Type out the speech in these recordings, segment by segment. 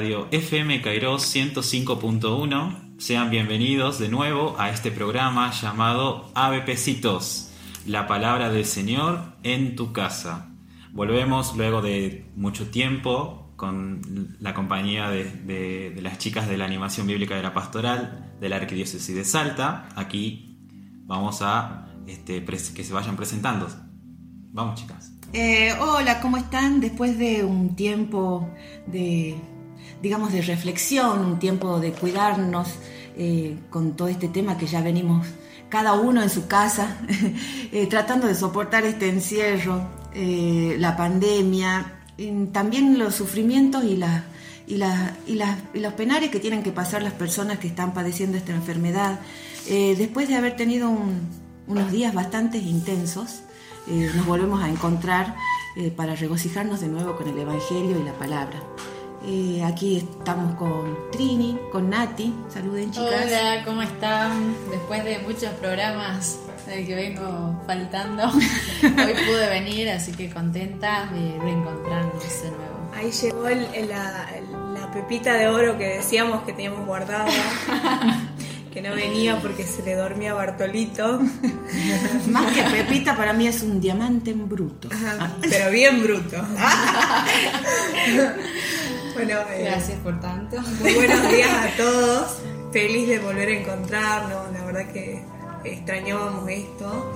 radio FM Kairos 105.1. Sean bienvenidos de nuevo a este programa llamado ABPcitos, la palabra del Señor en tu casa. Volvemos luego de mucho tiempo con la compañía de, las chicas de la animación bíblica de la pastoral de la Arquidiócesis de Salta. Aquí vamos a este, que se vayan presentando. Vamos chicas. Eh, hola, ¿cómo están? Después de un tiempo de, digamos, de reflexión, un tiempo de cuidarnos eh, con todo este tema que ya venimos cada uno en su casa, eh, tratando de soportar este encierro, eh, la pandemia, también los sufrimientos y, la- y, y y los penares que tienen que pasar las personas que están padeciendo esta enfermedad. Después de haber tenido un- unos días bastante intensos, nos volvemos a encontrar para regocijarnos de nuevo con el Evangelio y la palabra. Eh, aquí estamos con Trini, con Nati. Saluden, chicas. Hola, ¿cómo están? Después de muchos programas del que vengo faltando, hoy pude venir, así que contenta de reencontrarnos de nuevo. Ahí llegó el- el- la, pepita de oro que decíamos que teníamos guardada, que no venía porque se le dormía a Bartolito, Más que Pepita, para mí es un diamante en bruto. pero bien bruto. Bueno, eh, Gracias por tanto. muy buenos días a todos, feliz de volver a encontrarnos, la verdad que extrañábamos esto,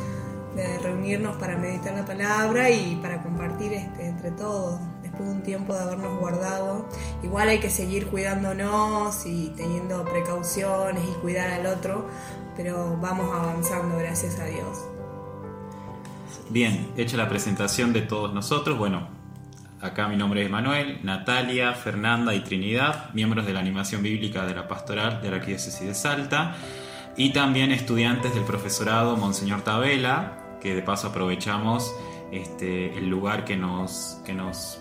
de reunirnos para meditar la palabra y para compartir este, entre todos. Después de un tiempo de habernos guardado, igual hay que seguir cuidándonos y teniendo precauciones y cuidar al otro, pero vamos avanzando, gracias a Dios. Bien, hecha la presentación de todos nosotros, bueno, Acá mi nombre es Manuel, Natalia, Fernanda y Trinidad, miembros de la animación bíblica de la pastoral de la Arquidiócesis de Salta y también estudiantes del profesorado Monseñor Tabela, que de paso aprovechamos este, el lugar que nos, que, nos,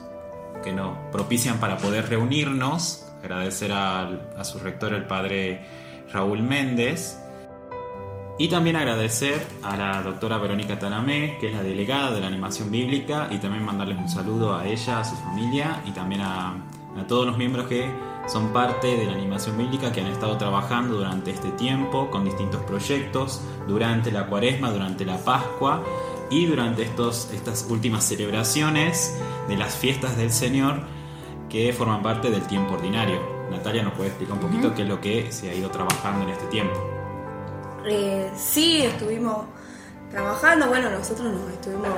que nos propician para poder reunirnos. Agradecer a su rector, el padre Raúl Méndez, y también agradecer a la doctora Verónica Tanamé, que es la delegada de la animación bíblica, y también mandarles un saludo a ella, a su familia, y también a, a todos los miembros que son parte de la animación bíblica, que han estado trabajando durante este tiempo con distintos proyectos, durante la cuaresma, durante la Pascua y durante estos, estas últimas celebraciones de las fiestas del Señor que forman parte del tiempo ordinario. Natalia nos puede explicar un poquito qué es lo que se ha ido trabajando en este tiempo. Eh, sí, estuvimos trabajando, bueno, nosotros nos estuvimos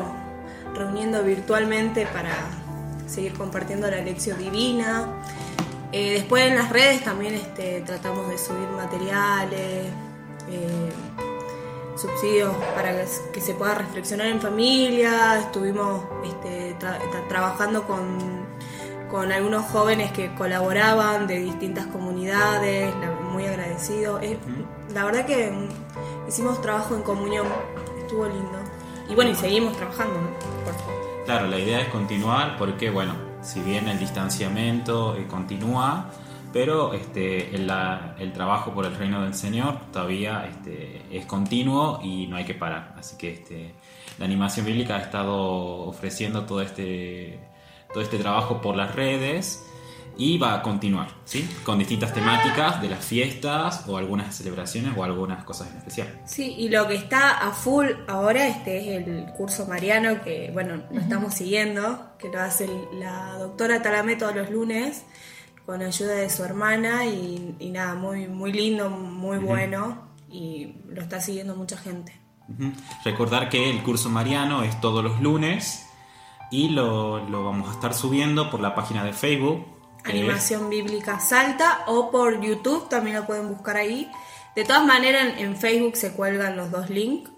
reuniendo virtualmente para seguir compartiendo la lección divina. Eh, después en las redes también este, tratamos de subir materiales, eh, subsidios para que, se pueda reflexionar en familia. Estuvimos este, tra- tra- trabajando con, con algunos jóvenes que colaboraban de distintas comunidades, muy agradecidos. Es- La verdad que mm, hicimos trabajo en comunión, estuvo lindo. Y bueno, y seguimos trabajando, ¿no? Por favor. Claro, la idea es continuar porque, bueno, si bien el distanciamiento eh, continúa, pero este, el, la- el trabajo por el reino del Señor todavía este, es continuo y no hay que parar. Así que este, la animación bíblica ha estado ofreciendo todo este, todo este trabajo por las redes y va a continuar, ¿sí? Con distintas temáticas de las fiestas o algunas celebraciones o algunas cosas en especial. Sí, y lo que está a full ahora este es el curso mariano que, bueno, lo estamos siguiendo, que lo hace la doctora Talamé todos los lunes con ayuda de su hermana y, y nada, muy, muy lindo, muy bueno y lo está siguiendo mucha gente. Recordar que el curso mariano es todos los lunes y lo, lo vamos a estar subiendo por la página de Facebook. Animación Bíblica Salta o por YouTube, también lo pueden buscar ahí. De todas maneras, en, en Facebook se cuelgan los dos links,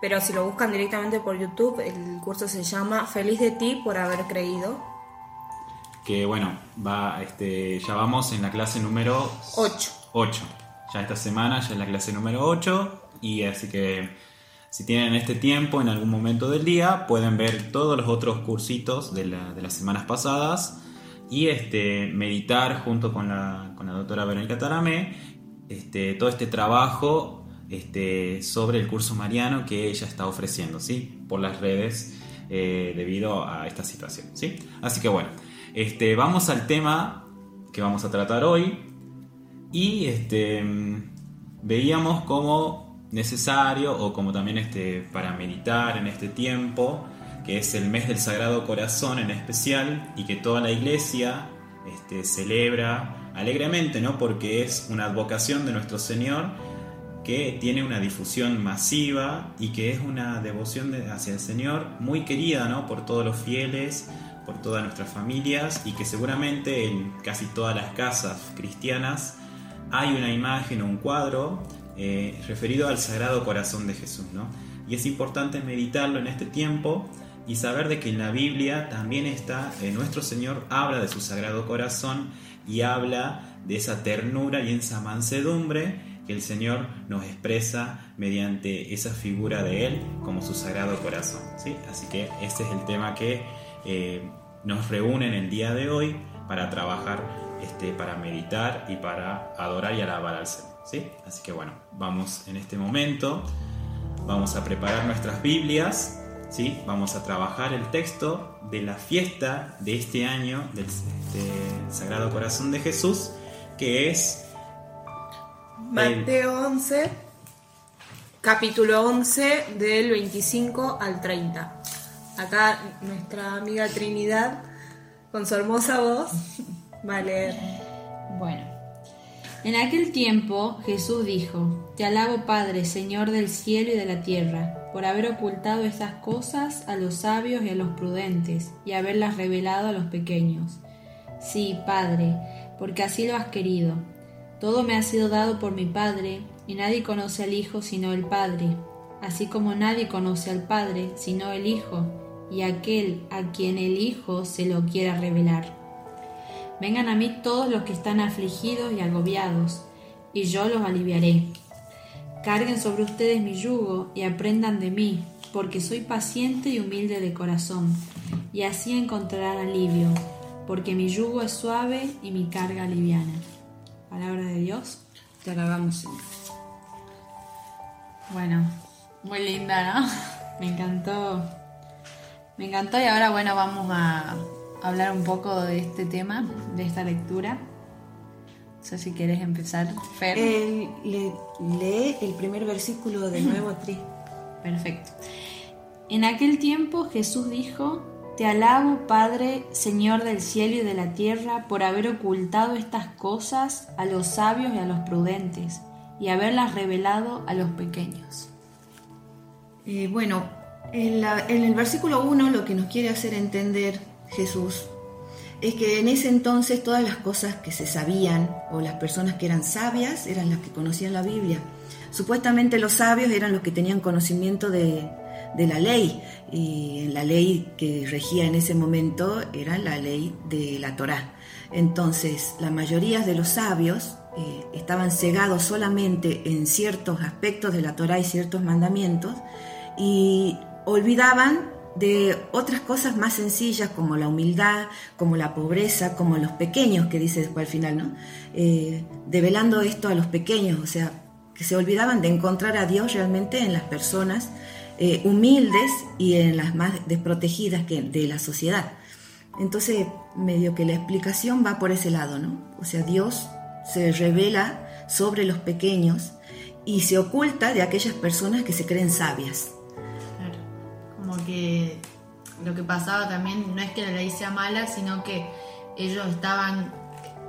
pero si lo buscan directamente por YouTube, el curso se llama Feliz de ti por haber creído. que bueno, va, este, ya vamos en la clase número Ocho. 8. Ya esta semana ya es la clase número 8 y así que si tienen este tiempo en algún momento del día pueden ver todos los otros cursitos de, la- de las semanas pasadas y este, meditar junto con la, con la doctora Verónica Taramé este, todo este trabajo este, sobre el curso mariano que ella está ofreciendo ¿sí? por las redes eh, debido a esta situación. ¿sí? Así que bueno, este, vamos al tema que vamos a tratar hoy y este, veíamos como necesario o como también este, para meditar en este tiempo, que es el mes del Sagrado Corazón en especial y que toda la iglesia este, celebra alegremente, ¿no? porque es una advocación de nuestro Señor que tiene una difusión masiva y que es una devoción de- hacia el Señor muy querida ¿no? por todos los fieles, por todas nuestras familias y que seguramente en casi todas las casas cristianas hay una imagen o un cuadro eh, referido al Sagrado Corazón de Jesús. ¿no? Y es importante meditarlo en este tiempo y saber de que en la Biblia también está, eh, nuestro Señor habla de su Sagrado Corazón y habla de esa ternura y esa mansedumbre que el Señor nos expresa mediante esa figura de Él como su Sagrado Corazón. ¿sí? Así que ese es el tema que eh, nos reúne en el día de hoy para trabajar, este, para meditar y para adorar y alabar al Señor. ¿sí? Así que bueno, vamos en este momento, vamos a preparar nuestras Biblias. ¿Sí? Vamos a trabajar el texto de la fiesta de este año del este, Sagrado Corazón de Jesús, que es Mateo 11, capítulo 11, del 25 al 30. Acá nuestra amiga Trinidad, con su hermosa voz, va a leer. Bueno, en aquel tiempo Jesús dijo, Te alabo Padre, Señor del cielo y de la tierra, por haber ocultado estas cosas a los sabios y a los prudentes, y haberlas revelado a los pequeños. Sí, Padre, porque así lo has querido. Todo me ha sido dado por mi Padre, y nadie conoce al Hijo sino el Padre, así como nadie conoce al Padre sino el Hijo, y aquel a quien el Hijo se lo quiera revelar. Vengan a mí todos los que están afligidos y agobiados, y yo los aliviaré. Carguen sobre ustedes mi yugo y aprendan de mí, porque soy paciente y humilde de corazón, y así encontrarán alivio, porque mi yugo es suave y mi carga liviana. Palabra de Dios. Te alabamos, Señor. Bueno, muy linda, ¿no? Me encantó. Me encantó y ahora, bueno, vamos a hablar un poco de este tema, de esta lectura. No sé si quieres empezar, Fer. El- le- lee el primer versículo de nuevo, Tri. Perfecto. En aquel tiempo Jesús dijo, Te alabo, Padre, Señor del cielo y de la tierra, por haber ocultado estas cosas a los sabios y a los prudentes, y haberlas revelado a los pequeños. Eh, bueno, en, la- en el versículo 1 lo que nos quiere hacer entender Jesús es que en ese entonces todas las cosas que se sabían o las personas que eran sabias eran las que conocían la Biblia. Supuestamente los sabios eran los que tenían conocimiento de, de la ley y la ley que regía en ese momento era la ley de la Torá. Entonces, la mayoría de los sabios eh, estaban cegados solamente en ciertos aspectos de la Torá y ciertos mandamientos y olvidaban de otras cosas más sencillas como la humildad, como la pobreza, como los pequeños, que dice después al final, ¿no? Eh, develando esto a los pequeños, o sea, que se olvidaban de encontrar a Dios realmente en las personas eh, humildes y en las más desprotegidas que, de la sociedad. Entonces, medio que la explicación va por ese lado, ¿no? O sea, Dios se revela sobre los pequeños y se oculta de aquellas personas que se creen sabias. Como que lo que pasaba también no es que la ley sea mala, sino que ellos estaban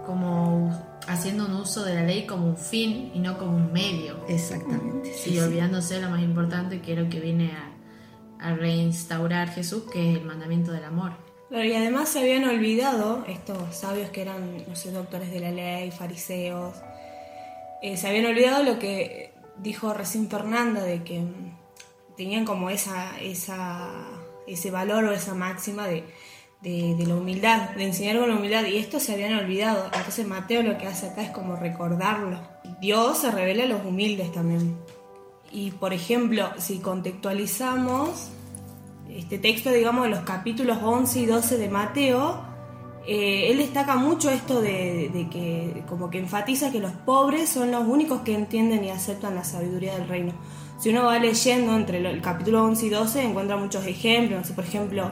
como haciendo un uso de la ley como un fin y no como un medio. Exactamente. sí, y sí. olvidándose de lo más importante que es lo que viene a, a reinstaurar Jesús, que es el mandamiento del amor. Y además se habían olvidado, estos sabios que eran, no sé, doctores de la ley, fariseos, eh, se habían olvidado lo que dijo recién Fernanda, de que tenían como esa, esa, ese valor o esa máxima de, de, la humildad, de enseñar con la humildad, y esto se habían olvidado. Entonces Mateo lo que hace acá es como recordarlo. Dios se revela a los humildes también. Y por ejemplo, si contextualizamos este texto, digamos, de los capítulos 11 y 12 de Mateo, eh, él destaca mucho esto de que, como que enfatiza que los pobres son los únicos que entienden y aceptan la sabiduría del reino. Si uno va leyendo entre el capítulo 11 y 12, encuentra muchos ejemplos. No sé, por ejemplo,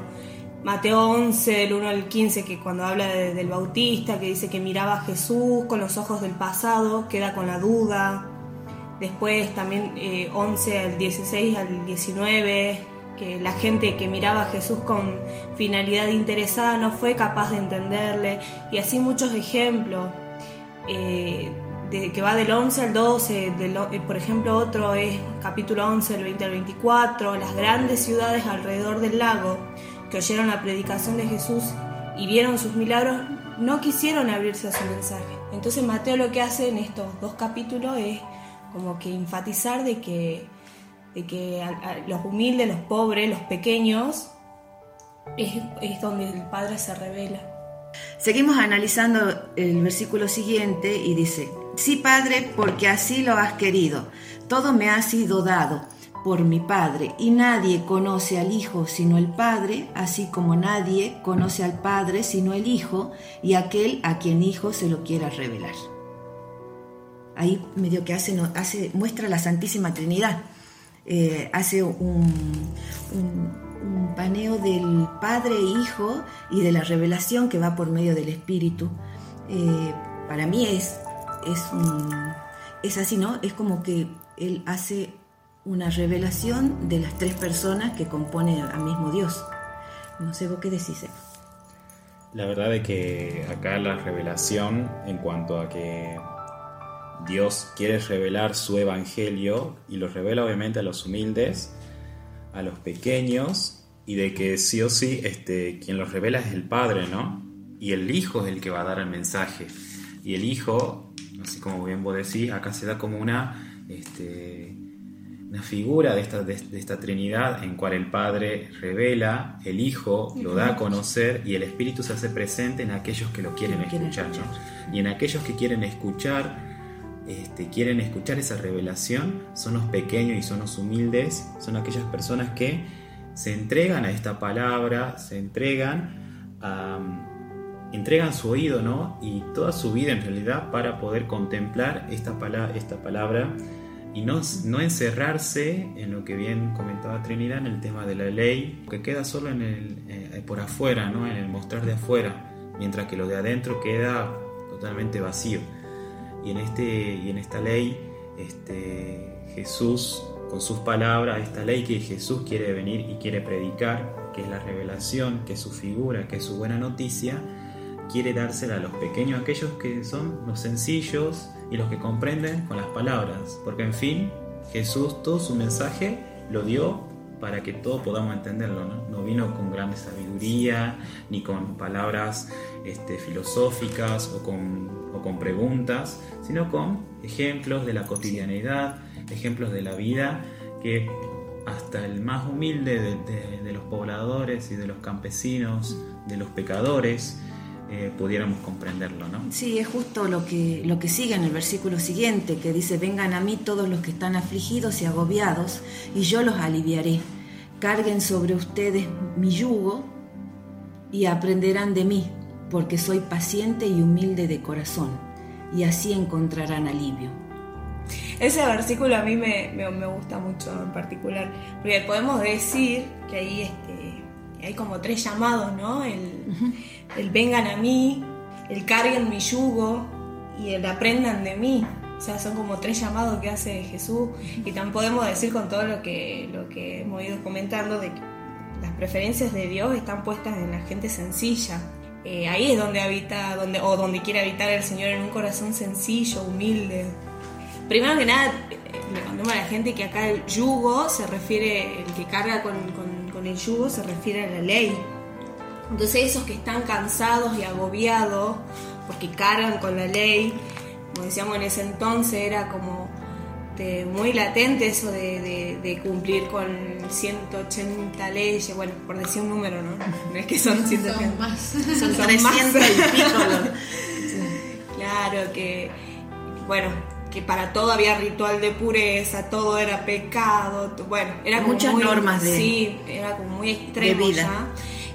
Mateo 11, del 1 al 15, que cuando habla de- del Bautista, que dice que miraba a Jesús con los ojos del pasado, queda con la duda. Después también eh, 11 al 16 al 19, que la gente que miraba a Jesús con finalidad interesada no fue capaz de entenderle. Y así muchos ejemplos, eh, que va del 11 al 12, del o- eh, por ejemplo otro es capítulo 11, del 20 al 24, las grandes ciudades alrededor del lago que oyeron la predicación de Jesús y vieron sus milagros, no quisieron abrirse a su mensaje. Entonces Mateo lo que hace en estos dos capítulos es como que enfatizar de que, de que los humildes, los pobres, los pequeños, es, es donde el Padre se revela. Seguimos analizando el versículo siguiente y dice, sí Padre, porque así lo has querido, todo me ha sido dado por mi Padre, y nadie conoce al Hijo sino el Padre, así como nadie conoce al Padre sino el Hijo, y aquel a quien Hijo se lo quiera revelar. Ahí medio que hace, hace muestra la Santísima Trinidad, Eh, hace un paneo del Padre e Hijo y de la revelación que va por medio del Espíritu. Eh, para mí es, es, un- es así, ¿no? Es como que él hace una revelación de las tres personas que componen al mismo Dios. No sé, ¿vos qué decís? La verdad es que acá la revelación en cuanto a que Dios quiere revelar su evangelio y lo revela obviamente a los humildes, a los pequeños y de que sí o sí este, quien lo revela es el Padre, ¿no? Y el Hijo es el que va a dar el mensaje. Y el Hijo, así como bien vos decís, acá se da como una, este, una figura de esta, de, de esta Trinidad en cual el Padre revela, el Hijo lo da a conocer y el Espíritu se hace presente en aquellos que lo quieren escuchar. ¿no? Y en aquellos que quieren escuchar, este, quieren escuchar esa revelación, son los pequeños y son los humildes, son aquellas personas que se entregan a esta palabra, se entregan a entregan su oído ¿no? y toda su vida en realidad para poder contemplar esta, pala- esta palabra y no, no encerrarse en lo que bien comentaba Trinidad en el tema de la ley, que queda solo en el, eh, por afuera, ¿no? en el mostrar de afuera, mientras que lo de adentro queda totalmente vacío. Y en, este, y en esta ley, este, Jesús, con sus palabras, esta ley que Jesús quiere venir y quiere predicar, que es la revelación, que es su figura, que es su buena noticia, quiere dársela a los pequeños, aquellos que son los sencillos y los que comprenden con las palabras. Porque en fin, Jesús todo su mensaje lo dio para que todos podamos entenderlo. No, no vino con grande sabiduría, ni con palabras este, filosóficas o con, preguntas, sino con ejemplos de la cotidianidad, ejemplos de la vida que hasta el más humilde de, de- de los pobladores y de los campesinos, de los pecadores, eh, pudiéramos comprenderlo, ¿no? Sí, es justo lo que, lo que sigue en el versículo siguiente, que dice, vengan a mí todos los que están afligidos y agobiados, y yo los aliviaré. Carguen sobre ustedes mi yugo y aprenderán de mí, porque soy paciente y humilde de corazón, y así encontrarán alivio. Ese versículo a mí me, me- me gusta mucho en particular, porque podemos decir que ahí este, hay como tres llamados, ¿no? El, el vengan a mí, el carguen mi yugo y el aprendan de mí. O sea, son como tres llamados que hace Jesús y también podemos decir con todo lo que, lo que hemos ido comentando de que las preferencias de Dios están puestas en la gente sencilla. Eh, ahí es donde habita, donde, o donde quiere habitar el Señor en un corazón sencillo, humilde, Primero que nada, eh, le contemos a la gente que acá el yugo se refiere, el que carga con- con el yugo se refiere a la ley. Entonces esos que están cansados y agobiados porque cargan con la ley, como decíamos en ese entonces, era como de- muy latente eso de, de- de cumplir con 180 leyes, bueno, por decir un número, ¿no? No es que son 180. Son más. Son Son 300 más. y pico. Claro, que, bueno, que para todo había ritual de pureza, todo era pecado, bueno, era como Muchas muy- normas de- Sí, era como muy extremo de vida. ya.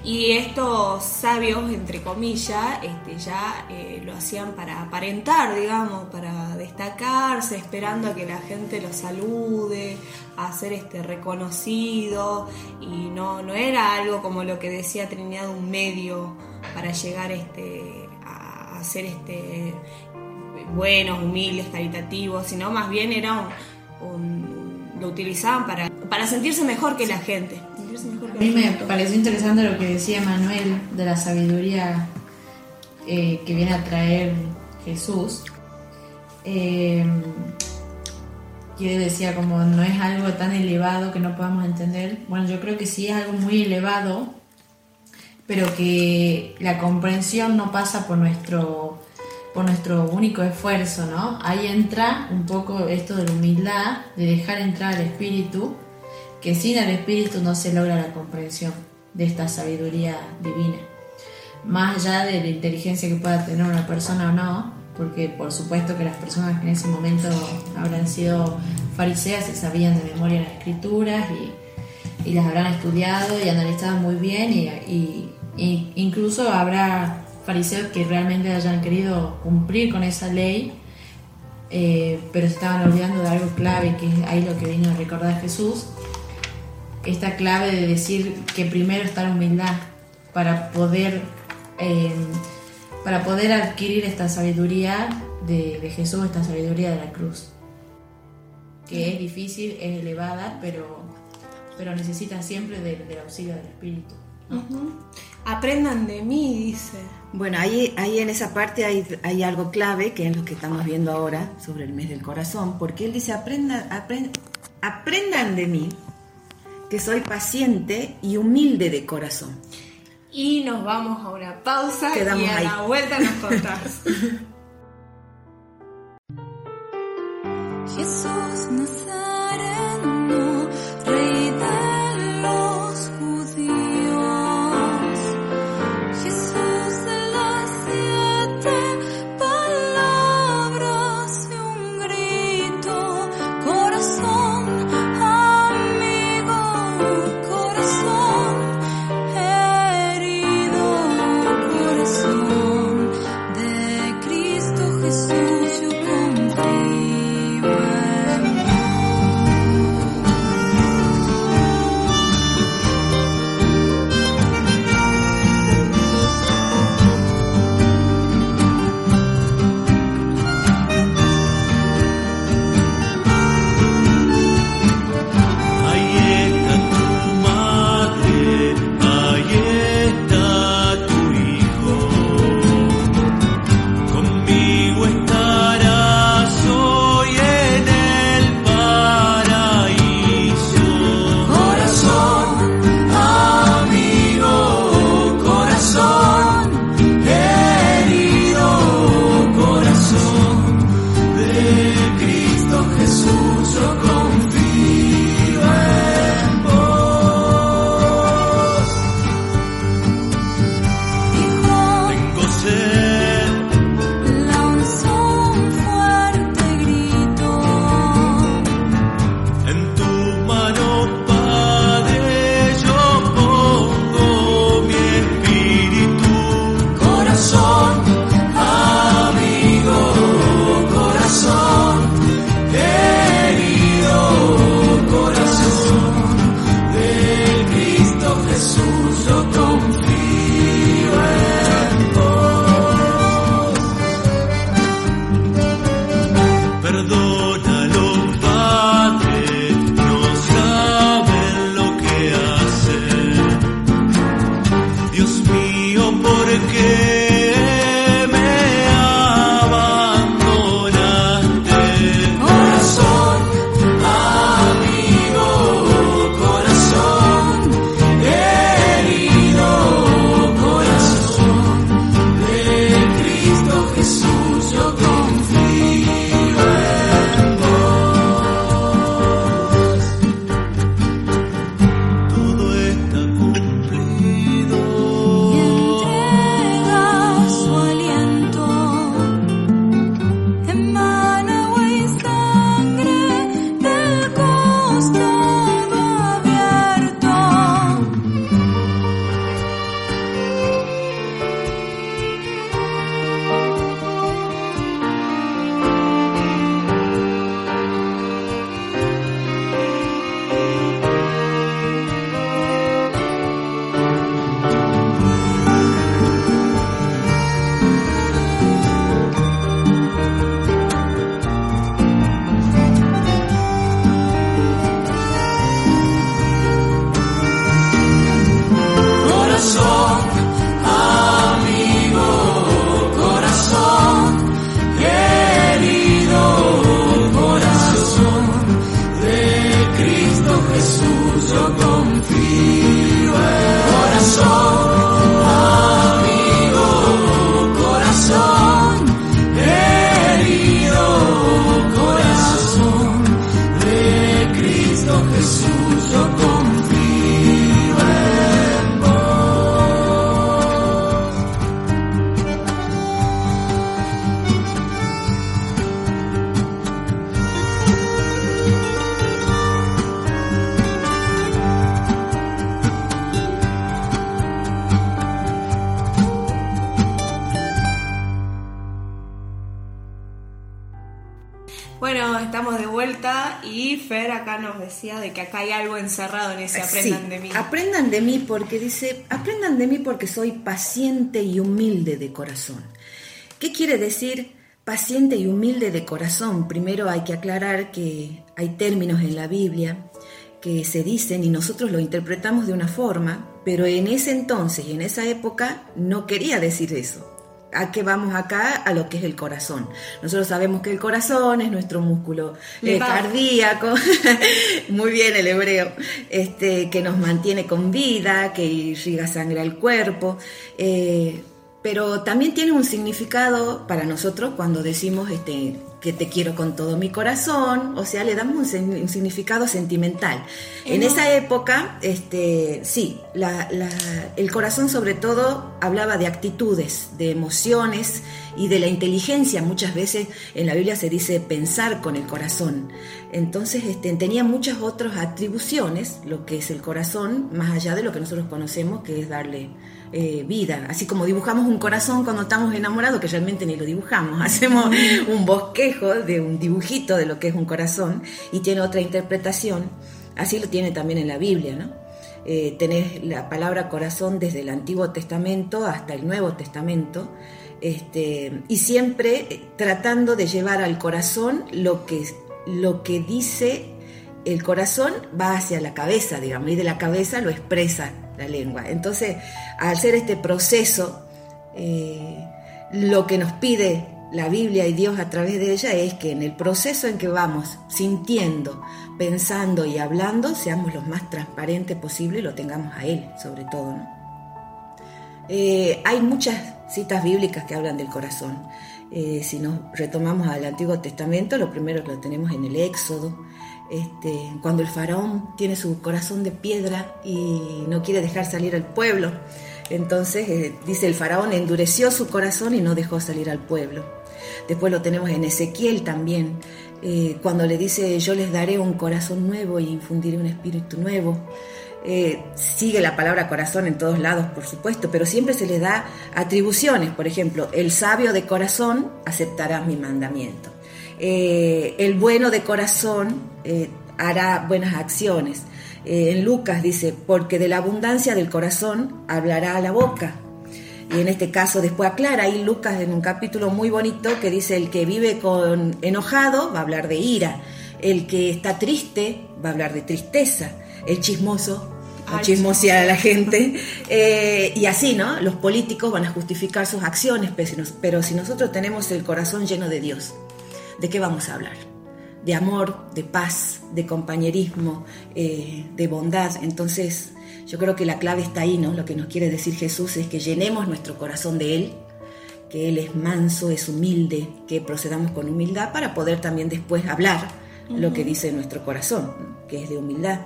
Y estos sabios, entre comillas, este, ya eh, lo hacían para aparentar, digamos, para destacarse, esperando a que la gente los salude, a ser este, reconocido, y no, no era algo como lo que decía Trinidad, un medio para llegar este, a, ser este, buenos, humildes, caritativos, sino más bien era un- lo utilizaban para, para sentirse mejor que la gente. Sentirse mejor que A mí me pareció interesante lo que decía Manuel de la sabiduría eh, que viene a traer Jesús. Eh, que decía como no es algo tan elevado que no podamos entender. Bueno, yo creo que sí es algo muy elevado, pero que la comprensión no pasa por nuestro por nuestro único esfuerzo, ¿no? Ahí entra un poco esto de la humildad, de dejar entrar al espíritu, que sin el espíritu no se logra la comprensión de esta sabiduría divina. Más allá de la inteligencia que pueda tener una persona o no, porque por supuesto que las personas que en ese momento habrán sido fariseas se sabían de memoria las escrituras y, las habrán estudiado y analizado muy bien y incluso habrá fariseos que realmente hayan querido cumplir con esa ley eh, pero se estaban olvidando de algo clave que es ahí lo que vino a recordar Jesús esta clave de decir que primero está la humildad para poder eh, para poder adquirir esta sabiduría de, de Jesús, esta sabiduría de la cruz, que es difícil, es elevada, pero, pero necesita siempre de- del auxilio del Espíritu. Ujú. Aprendan de mí, dice. Bueno, ahí, ahí en esa parte hay, hay algo clave, que es lo que estamos viendo ahora sobre el mes del corazón, porque él dice, aprendan, apren- aprendan de mí, que soy paciente y humilde de corazón. Y nos vamos a una pausa Quedamos y a ahí. la vuelta nos contás. Jesús Nazareno, aprendan Sí, de mí. Aprendan de mí porque dice, aprendan de mí porque soy paciente y humilde de corazón. ¿Qué quiere decir paciente y humilde de corazón? Primero hay que aclarar que hay términos en la Biblia que se dicen y nosotros lo interpretamos de una forma, pero en ese entonces y en esa época no quería decir eso. ¿A qué vamos acá? A lo que es el corazón. Nosotros sabemos que el corazón es nuestro músculo eh, cardíaco, muy bien el hebreo, este, que nos mantiene con vida, que irriga sangre al cuerpo, eh, pero también tiene un significado para nosotros cuando decimos este, que te quiero con todo mi corazón, o sea, le damos un, sen- un significado sentimental. En esa época, este, sí, la- la- el corazón sobre todo hablaba de actitudes, de emociones y de la inteligencia. Muchas veces en la Biblia se dice pensar con el corazón. Entonces este, tenía muchas otras atribuciones, lo que es el corazón, más allá de lo que nosotros conocemos, que es darle eh, vida. Así como dibujamos un corazón cuando estamos enamorados, que realmente ni lo dibujamos, hacemos un bosquejo de un dibujito de lo que es un corazón y tiene otra interpretación. Así lo tiene también en la Biblia, ¿no? Eh, tenés la palabra corazón desde el Antiguo Testamento hasta el Nuevo Testamento, este, y siempre eh, tratando de llevar al corazón lo que, lo que dice el corazón va hacia la cabeza, digamos, y de la cabeza lo expresa la lengua. Entonces, al hacer este proceso, eh, lo que nos pide la Biblia y Dios a través de ella es que en el proceso en que vamos sintiendo, pensando y hablando, seamos los más transparentes posible y lo tengamos a Él, sobre todo. Eh, hay muchas citas bíblicas que hablan del corazón. Eh, si nos retomamos al Antiguo Testamento, lo primero lo tenemos en el Éxodo, este, cuando el faraón tiene su corazón de piedra y no quiere dejar salir al pueblo. Entonces, eh, dice el faraón endureció su corazón y no dejó salir al pueblo. Después lo tenemos en Ezequiel también, eh, cuando le dice yo les daré un corazón nuevo y infundiré un espíritu nuevo. Eh, sigue la palabra corazón en todos lados, por supuesto, pero siempre se le da atribuciones. Por ejemplo, el sabio de corazón aceptará mi mandamiento. Eh, el bueno de corazón eh, hará buenas acciones. Eh, en Lucas dice, porque de la abundancia del corazón hablará la boca. Y en este caso después aclara ahí Lucas en un capítulo muy bonito que dice, el que vive con enojado va a hablar de ira, el que está triste va a hablar de tristeza, el chismoso a A chismosear a la gente. Eh, y así, ¿no? Los políticos van a justificar sus acciones, pero si, nos- pero si nosotros tenemos el corazón lleno de Dios, ¿de qué vamos a hablar? De amor, de paz, de compañerismo, eh, de bondad. Entonces, yo creo que la clave está ahí, ¿no? Lo que nos quiere decir Jesús es que llenemos nuestro corazón de Él, que Él es manso, es humilde, que procedamos con humildad para poder también después hablar lo que dice nuestro corazón, ¿no? que es de humildad.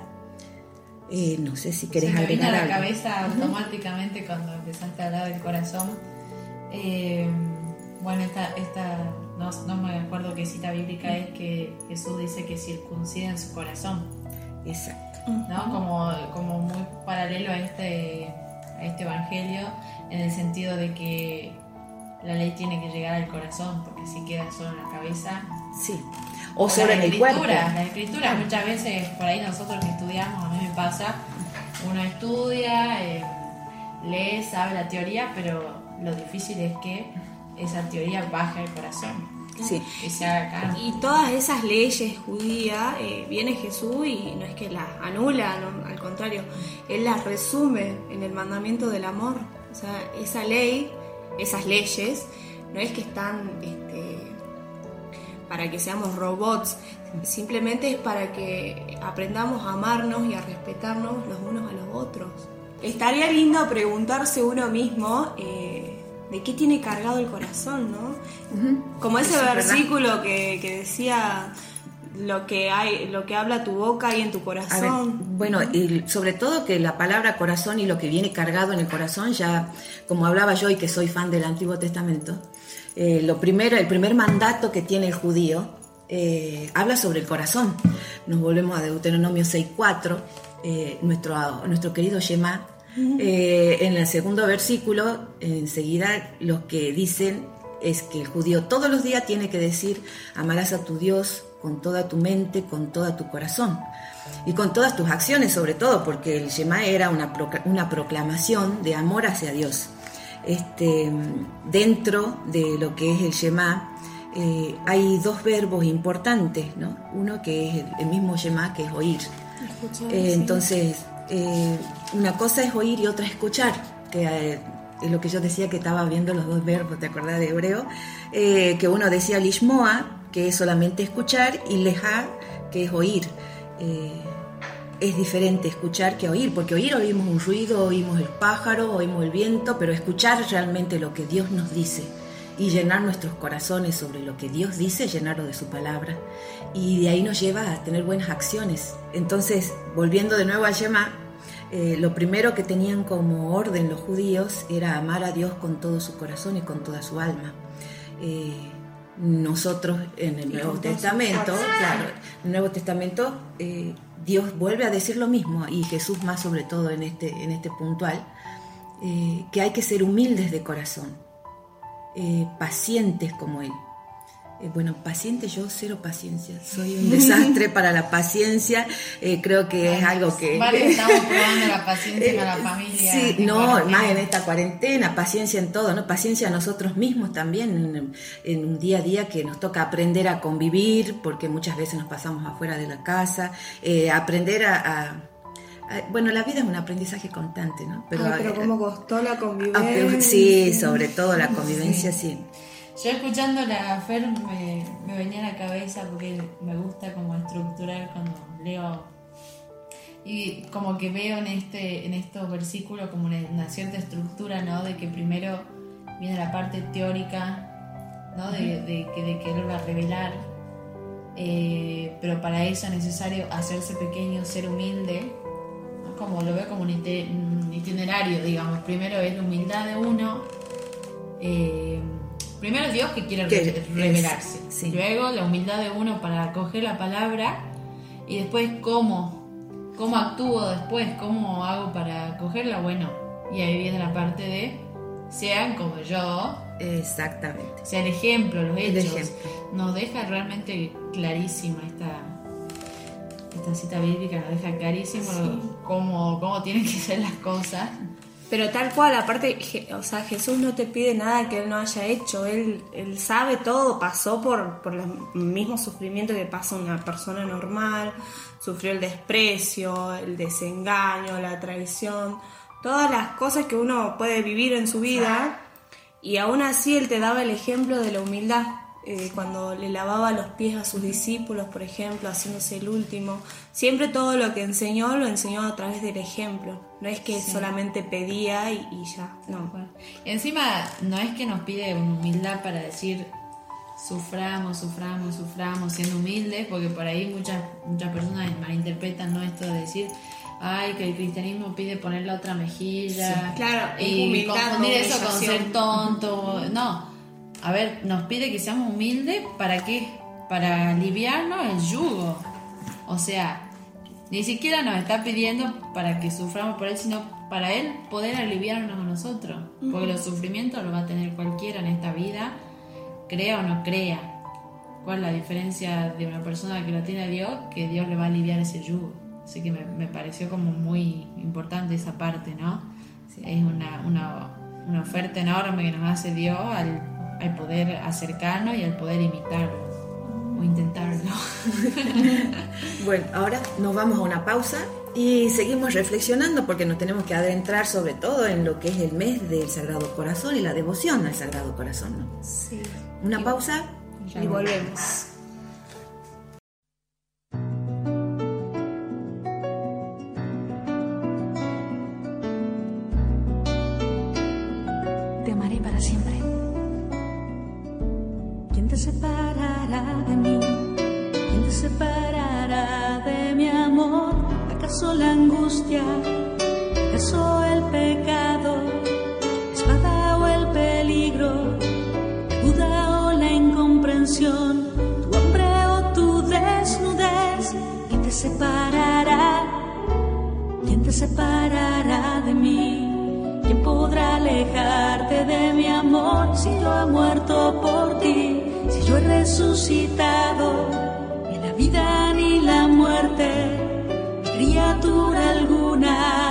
Eh, no sé si querés Se me vino a la algo. cabeza automáticamente cuando empezaste a hablar del corazón. Eh, bueno, esta, esta no, no me acuerdo qué cita bíblica es que Jesús dice que circunciden su corazón, Exacto. ¿no? Como, como muy paralelo a este, a este evangelio, en el sentido de que la ley tiene que llegar al corazón, porque si queda solo en la cabeza, Sí. O sobre el cuerpo. escrituras, Las escrituras muchas veces, por ahí nosotros que estudiamos, a mí me pasa, uno estudia, eh, lee, sabe la teoría, pero lo difícil es que esa teoría baje al corazón, Sí. que se haga carne. Y todas esas leyes judías, eh, viene Jesús y no es que las anula, no, al contrario, Él las resume en el mandamiento del amor. O sea, esa ley, esas leyes, no es que están este, para que seamos robots, simplemente es para que aprendamos a amarnos y a respetarnos los unos a los otros. Estaría lindo preguntarse uno mismo eh, de qué tiene cargado el corazón, ¿no? Como ese es versículo que, que decía lo que hay, lo que habla tu boca y en tu ver, corazón. bueno, y sobre todo que la palabra corazón y lo que viene cargado en el corazón, ya como hablaba yo y que soy fan del Antiguo Testamento, eh, lo primero, el primer mandato que tiene el judío eh, habla sobre el corazón. Nos volvemos a Deuteronomio 6.4, eh, nuestro, nuestro querido Shema. Eh, en el segundo versículo, enseguida lo que dicen es que el judío todos los días tiene que decir, amarás a tu Dios con toda tu mente, con todo tu corazón y con todas tus acciones sobre todo, porque el Shema era una, una proclamación de amor hacia Dios. Este, dentro de lo que es el Shema eh, hay dos verbos importantes, ¿no? Uno que es el, el mismo Shema que es oír. Eh, entonces, eh, una cosa es oír y otra es escuchar, que eh, es lo que yo decía que estaba viendo los dos verbos, ¿te acordás de hebreo? Eh, que uno decía lishmoa, que es solamente escuchar, y leja, que es oír. Es diferente escuchar que oír, porque oír oímos un ruido, oímos el pájaro, oímos el viento, pero escuchar realmente lo que Dios nos dice y llenar nuestros corazones sobre lo que Dios dice, llenarlo de su palabra. Y de ahí nos lleva a tener buenas acciones. Entonces, volviendo de nuevo al Shema, eh, lo primero que tenían como orden los judíos era amar a Dios con todo su corazón y con toda su alma. Eh, nosotros en el Nuevo Testamento, claro, en el Nuevo Testamento eh, Dios vuelve a decir lo mismo y Jesús más sobre todo en este, en este puntual, que hay que ser humildes de corazón, pacientes como Él. Eh, bueno, paciente yo, cero paciencia. Soy un desastre para la paciencia. Eh, creo que es algo que... Varios estamos probando la paciencia con la familia. Sí, no, cuarentena. más en esta cuarentena, paciencia en todo, ¿no? Paciencia a nosotros mismos también, en, en un día a día que nos toca aprender a convivir, porque muchas veces nos pasamos afuera de la casa, eh, aprender a, a- Bueno, la vida es un aprendizaje constante, ¿no? Pero, pero eh, cómo costó la convivencia. pero sí, sobre todo la convivencia, sí. Yo escuchando la Fer me, me venía a la cabeza porque me gusta como estructurar cuando leo y como que veo en este en estos versículos como una, una cierta estructura, ¿no? De que primero viene la parte teórica, ¿no? De, de, que de quererlo revelar, eh, pero para eso es necesario hacerse pequeño, ser humilde, ¿no? como lo veo como un itinerario, digamos. Primero es la humildad de uno. eh, primero Dios que quiere Que re- es- revelarse. sí. Luego la humildad de uno para acoger la palabra. Y después cómo. ¿Cómo actúo después? ¿Cómo hago para acogerla? Bueno, y ahí viene la parte de sean como yo, Exactamente. sea el ejemplo, los hechos. ejemplo. Nos deja realmente clarísima esta, esta cita bíblica, nos deja clarísimo cómo, cómo tienen que ser las cosas. Pero tal cual, aparte, o sea, Jesús no te pide nada que Él no haya hecho. Él, sabe todo, pasó por, por los mismos sufrimientos que pasa una persona normal. Sufrió el desprecio, el desengaño, la traición, todas las cosas que uno puede vivir en su vida. Y aún así Él te daba el ejemplo de la humildad. eh, cuando le lavaba los pies a sus discípulos, por ejemplo, haciéndose el último. Siempre todo lo que enseñó lo enseñó a través del ejemplo. No es que solamente pedía y, y ya. No. Y encima no es que nos pide humildad para decir suframos, suframos, suframos, siendo humildes, porque por ahí muchas, muchas personas malinterpretan ¿no? esto de decir, ay, que el cristianismo pide poner la otra mejilla. Sí, claro, y humildad, confundir eso con ser tonto. No, a ver, nos pide que seamos humildes, ¿para qué? Para aliviarnos el yugo. O sea, ni siquiera nos está pidiendo para que suframos por él, sino para él poder aliviarnos a nosotros. Porque los sufrimientos los va a tener cualquiera en esta vida, crea o no crea. ¿Cuál es la diferencia de una persona que lo tiene a Dios? Que Dios le va a aliviar ese yugo. Así que me, me pareció como muy importante esa parte, ¿no? Es una, una, una oferta enorme que nos hace Dios al, al poder acercarnos y al poder imitarlo. O intentarlo. Bueno, ahora nos vamos a una pausa y seguimos reflexionando porque nos tenemos que adentrar sobre todo en lo que es el mes del Sagrado Corazón y la devoción al Sagrado Corazón. ¿no? Sí. Una pausa Y volvemos. ¿Acaso la angustia? ¿Acaso el pecado? ¿La espada o el peligro? ¿La duda o la incomprensión? ¿Tu hambre o tu desnudez? ¿Quién te separará? ¿Quién te separará de mí? ¿Quién podrá alejarte de mi amor si yo he muerto por ti? Si yo he resucitado, now.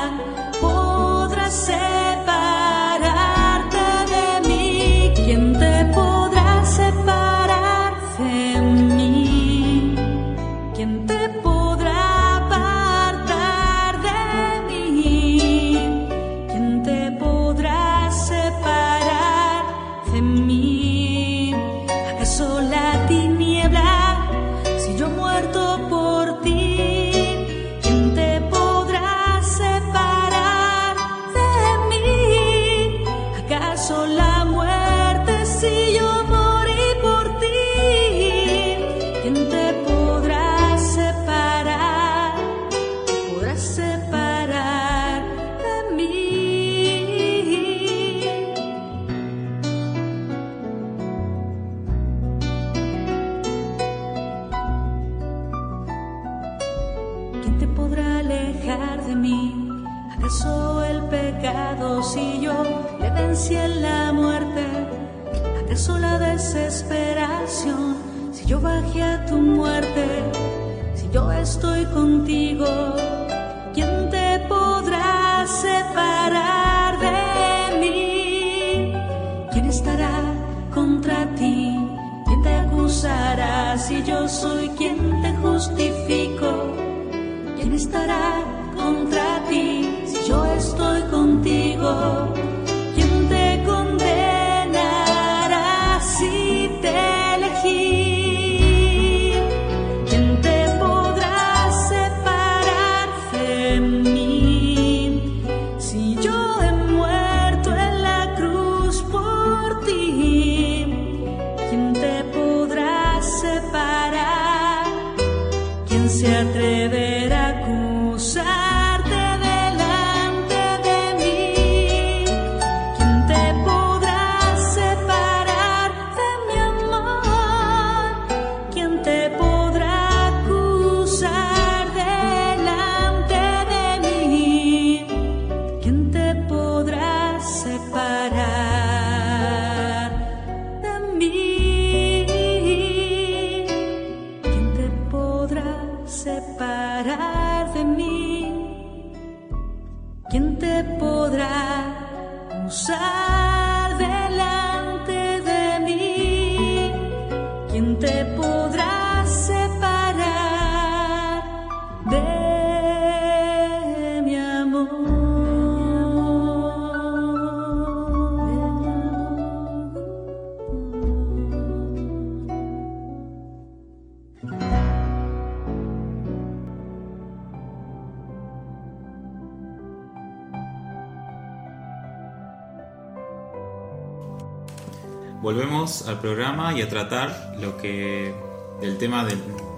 Al programa y a tratar lo que del tema de,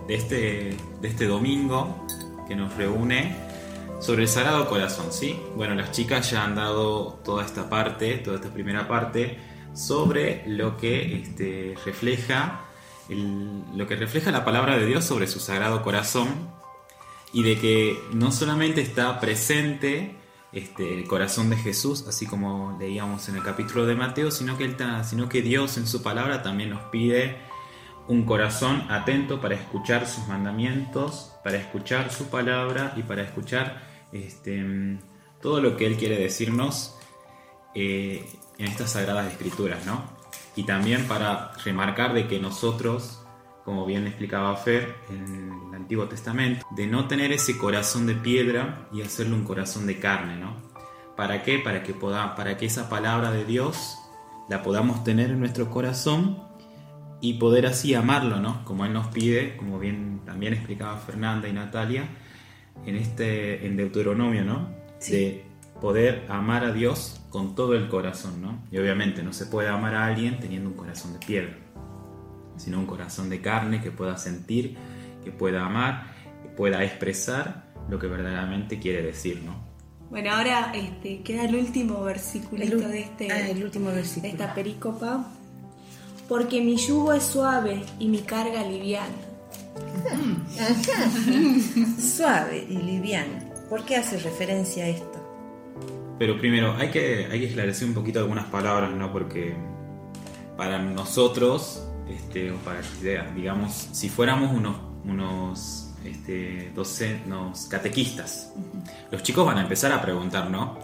este, de este domingo que nos reúne sobre el Sagrado Corazón, ¿sí? Bueno, las chicas ya han dado toda esta parte, toda esta primera parte sobre lo que este, refleja el- lo que refleja la palabra de Dios sobre su Sagrado Corazón y de que no solamente está presente este, el corazón de Jesús, así como leíamos en el capítulo de Mateo, sino que, sino que Dios en su palabra también nos pide un corazón atento para escuchar sus mandamientos, para escuchar su palabra y para escuchar este, todo lo que Él quiere decirnos eh, en estas sagradas escrituras, ¿no? Y también para remarcar de que nosotros, como bien explicaba Fer en el Antiguo Testamento, de no tener ese corazón de piedra y hacerle un corazón de carne, ¿no? ¿Para qué? Para que, poda- para que esa palabra de Dios la podamos tener en nuestro corazón y poder así amarlo, ¿no? Como Él nos pide, como bien también explicaba Fernanda y Natalia, en este en Deuteronomio, ¿no? Sí. De poder amar a Dios con todo el corazón, ¿no? Y obviamente no se puede amar a alguien teniendo un corazón de piedra, sino un corazón de carne que pueda sentir, que pueda amar, que pueda expresar lo que verdaderamente quiere decir, ¿no? Bueno, ahora este, queda el último u- de, este, ah, el último de versículo. esta pericopa. Porque mi yugo es suave y mi carga liviana. Suave y liviano. ¿Por qué hace referencia a esto? Pero primero, hay que, hay que esclarecer un poquito algunas palabras, ¿no? Porque para nosotros, este, o para las ideas, digamos, si fuéramos unos, unos, este, docen- catequistas, los chicos van a empezar a preguntar, ¿no?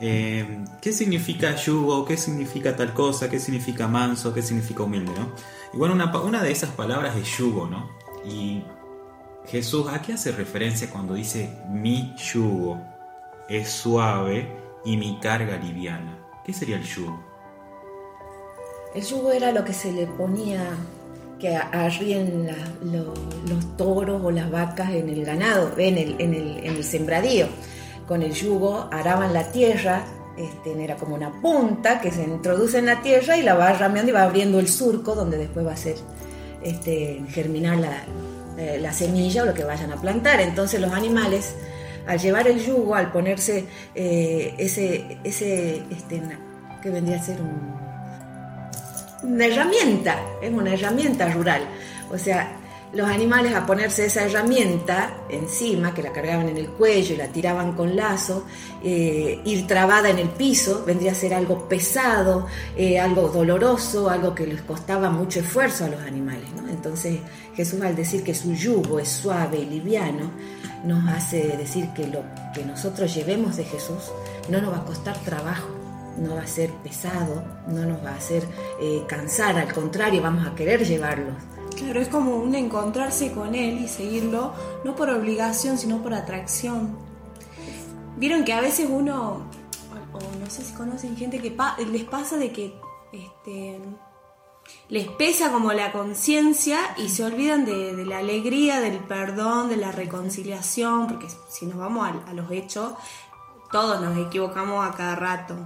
Eh, ¿Qué significa yugo? ¿Qué significa tal cosa? ¿Qué significa manso? ¿Qué significa humilde? ¿no? Y bueno, una, una de esas palabras es yugo, ¿no? Y Jesús, ¿a qué hace referencia cuando dice mi yugo es suave y mi carga liviana? ¿Qué sería el yugo? El yugo era lo que se le ponía que arríen los toros o las vacas en el ganado, en el, en el, en el sembradío. Con el yugo araban la tierra, este, era como una punta que se introduce en la tierra y la va rameando y va abriendo el surco donde después va a ser este, germinar la, eh, la semilla o lo que vayan a plantar. Entonces los animales, al llevar el yugo, al ponerse eh, ese, ese este, que vendría a ser un, una herramienta, es una herramienta rural. O sea, los animales a ponerse esa herramienta encima, que la cargaban en el cuello y la tiraban con lazo, eh, ir trabada en el piso, vendría a ser algo pesado, eh, algo doloroso, algo que les costaba mucho esfuerzo a los animales. Entonces Jesús al decir que su yugo es suave y liviano, nos hace decir que lo que nosotros llevemos de Jesús no nos va a costar trabajo, no va a ser pesado, no nos va a hacer eh, cansar, al contrario, vamos a querer llevarlo. Claro, es como un encontrarse con él y seguirlo, no por obligación, sino por atracción. Vieron que a veces uno, o, no sé si conocen gente que les pasa de que este, les pesa como la conciencia y se olvidan de, la alegría, del perdón, de la reconciliación, porque si nos vamos a los hechos, todos nos equivocamos a cada rato.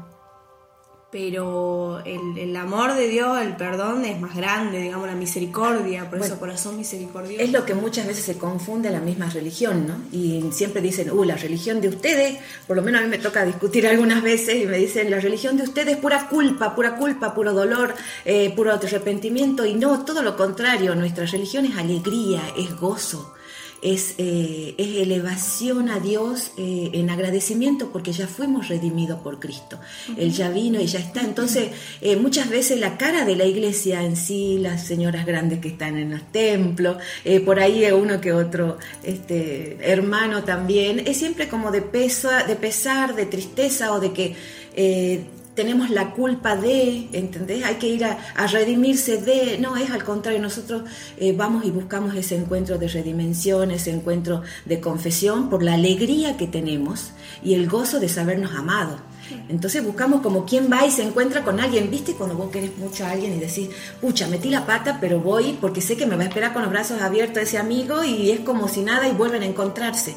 Pero el, el amor de Dios, el perdón es más grande, digamos, la misericordia, por eso corazón misericordioso. Es lo que muchas veces se confunde la misma religión, ¿no? Y siempre dicen, uh, la religión de ustedes, por lo menos a mí me toca discutir algunas veces y me dicen, la religión de ustedes es pura culpa, pura culpa, puro dolor, eh, puro arrepentimiento. Y no, todo lo contrario, nuestra religión es alegría, es gozo. Es, eh, es elevación a Dios eh, en agradecimiento porque ya fuimos redimidos por Cristo. Él ya vino y ya está. Entonces, eh, muchas veces la cara de la iglesia en sí, las señoras grandes que están en los templos, por ahí uno que otro este, hermano también, es siempre como de, pesa, de pesar, de tristeza o de que tenemos la culpa de, ¿entendés? Hay que ir a, a redimirse de, no, es al contrario, nosotros eh, vamos y buscamos ese encuentro de redimensión, ese encuentro de confesión por la alegría que tenemos y el gozo de sabernos amados. Entonces buscamos como quien va y se encuentra con alguien, ¿viste? Cuando vos querés mucho a alguien y decís, pucha, metí la pata, pero voy porque sé que me va a esperar con los brazos abiertos ese amigo y es como si nada y vuelven a encontrarse.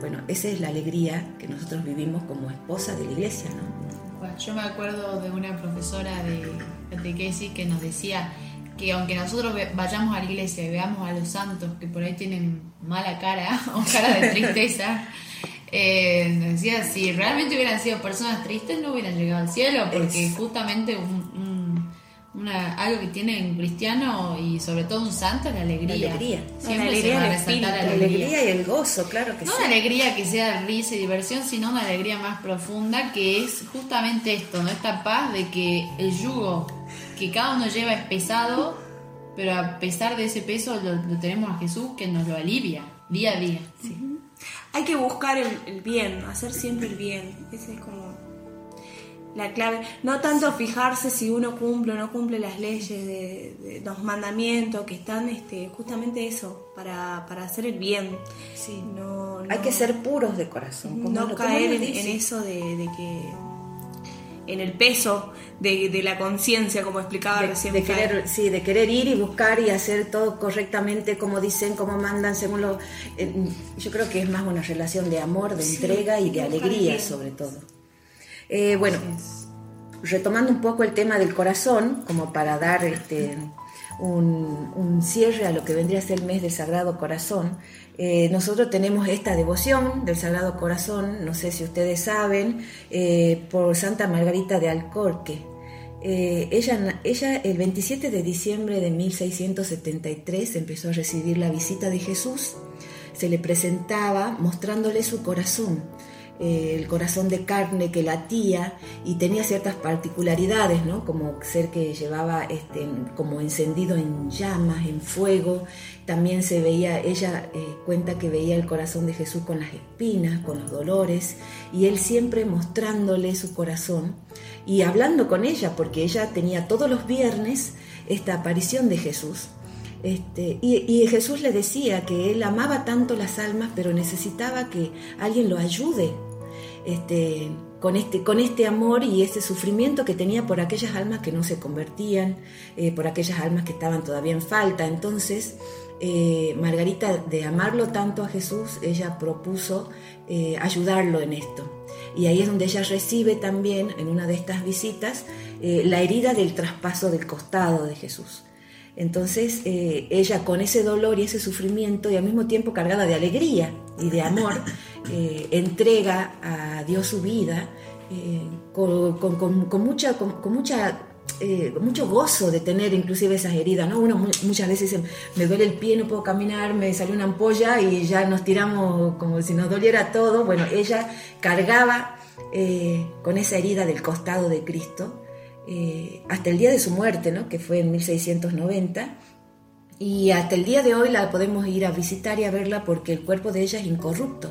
Bueno, esa es la alegría que nosotros vivimos como esposa de la iglesia, ¿no? Bueno, yo me acuerdo de una profesora de catequesis que nos decía que aunque nosotros vayamos a la iglesia y veamos a los santos que por ahí tienen mala cara o cara de tristeza, eh, nos decía si realmente hubieran sido personas tristes no hubieran llegado al cielo porque justamente un- un- una, algo que tiene un cristiano y sobre todo un santo es la alegría. La alegría. Siempre La alegría se va a resaltar espíritu, la La alegría. alegría y el gozo, claro que No sí. una alegría que sea risa y diversión, sino una alegría más profunda que es justamente esto, ¿no? Esta paz de que el yugo que cada uno lleva es pesado, pero a pesar de ese peso lo, lo tenemos a Jesús que nos lo alivia día a día. Hay que buscar el, el bien, hacer siempre el bien. Esa es como la clave. No tanto fijarse si uno cumple o no cumple las leyes, de, de los mandamientos que están este, justamente eso, para, para hacer el bien. Sí. No, Hay que ser puros de corazón. como no lo- caer en, en eso de, de que en el peso de, de la conciencia como explicaba de, recién de querer sí de querer ir y buscar y hacer todo correctamente como dicen como mandan según lo eh, yo creo que es más una relación de amor de entrega y de alegría sobre todo Eh, bueno retomando un poco el tema del corazón como para dar este un, un cierre a lo que vendría a ser el mes del Sagrado Corazón. Eh, nosotros tenemos esta devoción del Sagrado Corazón, no sé si ustedes saben, eh, por Santa Margarita de Alcorque. Eh, ella, ella el 27 de diciembre de 1673 empezó a recibir la visita de Jesús, se le presentaba mostrándole su corazón, eh, el corazón de carne que latía y tenía ciertas particularidades, ¿no? como ser que llevaba este, como encendido en llamas, en fuego, también se veía, ella eh, cuenta que veía el corazón de Jesús con las espinas, con los dolores, y él siempre mostrándole su corazón y hablando con ella, porque ella tenía todos los viernes esta aparición de Jesús. Este, y, y Jesús le decía que él amaba tanto las almas, pero necesitaba que alguien lo ayude este, con, este, con este amor y este sufrimiento que tenía por aquellas almas que no se convertían, eh, por aquellas almas que estaban todavía en falta. Entonces, eh, Margarita, de amarlo tanto a Jesús, ella propuso eh, ayudarlo en esto. Y ahí es donde ella recibe también, en una de estas visitas, la herida del traspaso del costado de Jesús. Entonces ella con ese dolor y ese sufrimiento y al mismo tiempo cargada de alegría y de amor, eh, entrega a Dios su vida eh, con, con- con- con mucha, con, mucha eh, mucho gozo de tener inclusive esas heridas, ¿no? Uno mu- muchas veces dice, me duele el pie, no puedo caminar, me salió una ampolla y ya nos tiramos como si nos doliera todo. Bueno, ella cargaba eh, con esa herida del costado de Cristo eh, hasta el día de su muerte, ¿no? que fue en 1690. Y hasta el día de hoy la podemos ir a visitar y a verla porque el cuerpo de ella es incorrupto.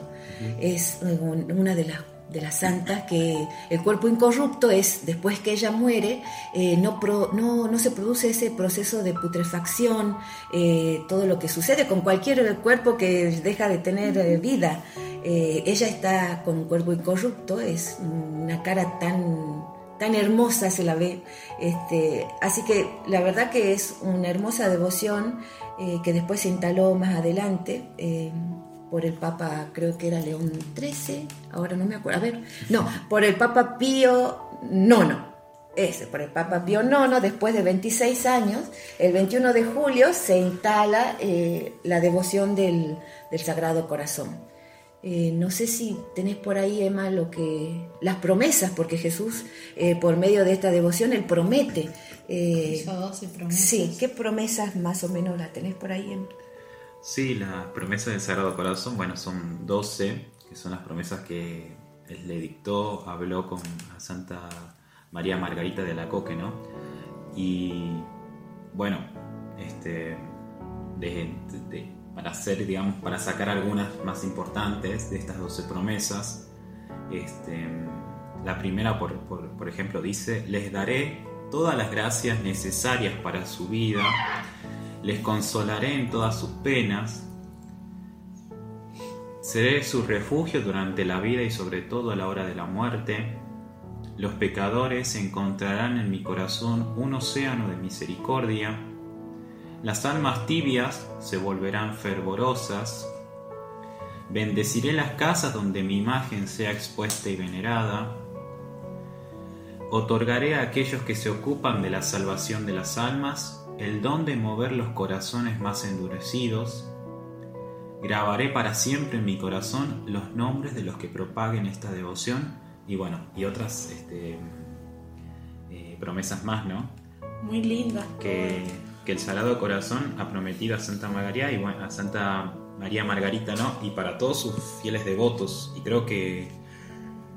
Es eh, un- una de las, de las santas que el cuerpo incorrupto es, después que ella muere, eh, no, pro- no, no se produce ese proceso de putrefacción, eh, todo lo que sucede con cualquier cuerpo que deja de tener eh, vida. Ella está con un cuerpo incorrupto, es una cara tan tan hermosa se la ve. Este, así que la verdad que es una hermosa devoción que después se instaló más adelante por el Papa, creo que era León XIII, ahora no me acuerdo, a ver, no, por el Papa Pío IX. Ese, por el Papa Pío IX, después de 26 años, el 21 de julio se instala eh, la devoción del, del Sagrado Corazón. Eh, no sé si tenés por ahí, Emma, lo que las promesas, porque Jesús, eh, por medio de esta devoción, él promete. eh, Hizo 12 promesas. sí, ¿qué promesas más o menos las tenés por ahí, Emma? Sí, las promesas del Sagrado Corazón, bueno, son 12, que son las promesas que le dictó, habló con Santa María Margarita de Alacoque, ¿no? Y bueno, este, de- de- para hacer, digamos, para sacar algunas más importantes de estas 12 promesas, este, la primera, por ejemplo, dice, les daré todas las gracias necesarias para su vida, les consolaré en todas sus penas, seré su refugio durante la vida y sobre todo a la hora de la muerte. Los pecadores encontrarán en mi corazón un océano de misericordia. Las almas tibias se volverán fervorosas. Bendeciré las casas donde mi imagen sea expuesta y venerada. otorgaré a aquellos que se ocupan de la salvación de las almas el don de mover los corazones más endurecidos. Grabaré para siempre en mi corazón los nombres de los que propaguen esta devoción y bueno, y otras este, eh, promesas más, ¿no? Muy linda. Que, que el Sagrado Corazón ha prometido a Santa María y bueno, a Santa María Margarita, ¿no? Y para todos sus fieles devotos. Y creo que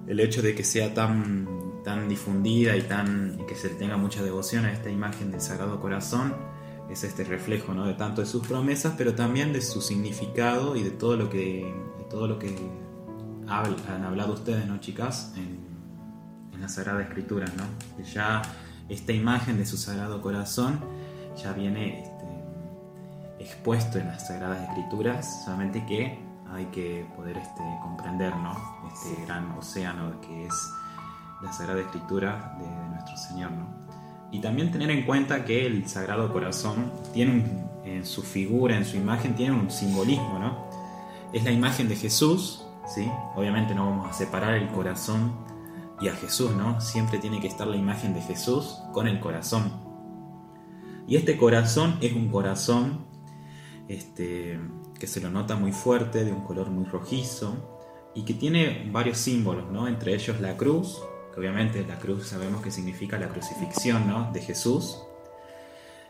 el hecho de que sea tan, tan difundida y, tan, y que se le tenga mucha devoción a esta imagen del Sagrado Corazón es este reflejo ¿no? de tanto de sus promesas, pero también de su significado y de todo lo que, de todo lo que han hablado ustedes, ¿no, chicas? En, en la Sagrada Escritura, ¿no? Que ya esta imagen de su Sagrado Corazón ya viene este, expuesto en las Sagradas Escrituras, solamente que hay que poder este, comprender, ¿no? Este gran océano que es la Sagrada Escritura de, nuestro Señor, ¿no? Y también tener en cuenta que el Sagrado Corazón tiene en su figura, en su imagen, tiene un simbolismo, ¿no? Es la imagen de Jesús, ¿sí? Obviamente no vamos a separar el corazón y a Jesús, ¿no? Siempre tiene que estar la imagen de Jesús con el corazón. Y este corazón es un corazón este, que se lo nota muy fuerte, de un color muy rojizo, y que tiene varios símbolos, ¿no? Entre ellos la cruz, que obviamente la cruz sabemos que significa la crucifixión, ¿no? De Jesús.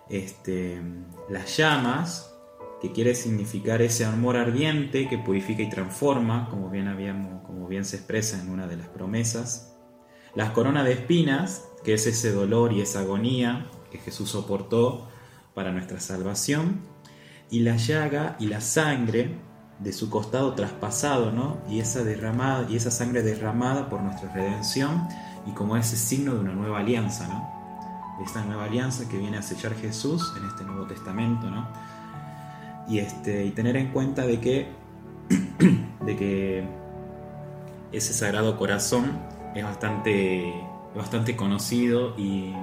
Este, las llamas, que quiere significar ese amor ardiente que purifica y transforma, como bien, habíamos, como bien se expresa en una de las promesas. Las coronas de espinas, que es ese dolor y esa agonía que Jesús soportó para nuestra salvación. Y la llaga y la sangre de su costado traspasado, ¿no? Y esa derramada y esa sangre derramada por nuestra redención y como ese signo de una nueva alianza, ¿no? Esta nueva alianza que viene a sellar Jesús en este Nuevo Testamento, ¿no? Y este y tener en cuenta de que de que ese Sagrado Corazón es bastante bastante conocido y,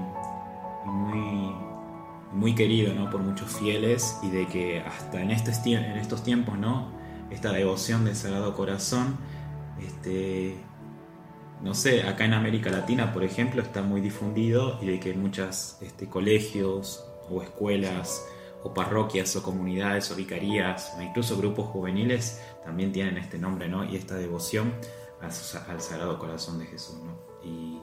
muy muy querido ¿no? por muchos fieles y de que hasta en, este, en estos tiempos ¿no? Esta devoción del Sagrado Corazón este, no sé, acá en América Latina por ejemplo está muy difundido y de que muchos este, colegios o escuelas o parroquias o comunidades o vicarías o incluso grupos juveniles también tienen este nombre ¿no? y esta devoción al, al Sagrado Corazón de Jesús ¿no? y,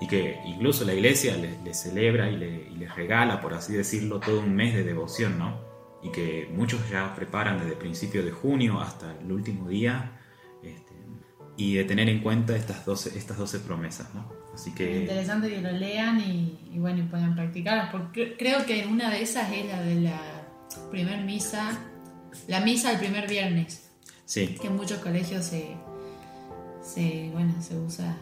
y que incluso la iglesia le, le celebra y le, y les regala, por así decirlo, todo un mes de devoción, ¿no? Y que muchos ya preparan desde principio de junio hasta el último día, este, y de tener en cuenta estas 12, estas 12 promesas, ¿no? Así que... Interesante que lo lean y, y bueno, y puedan practicarlas. Porque creo que una de esas es la de la primer misa, la misa del primer viernes, Sí, que en muchos colegios se, se, bueno, se usa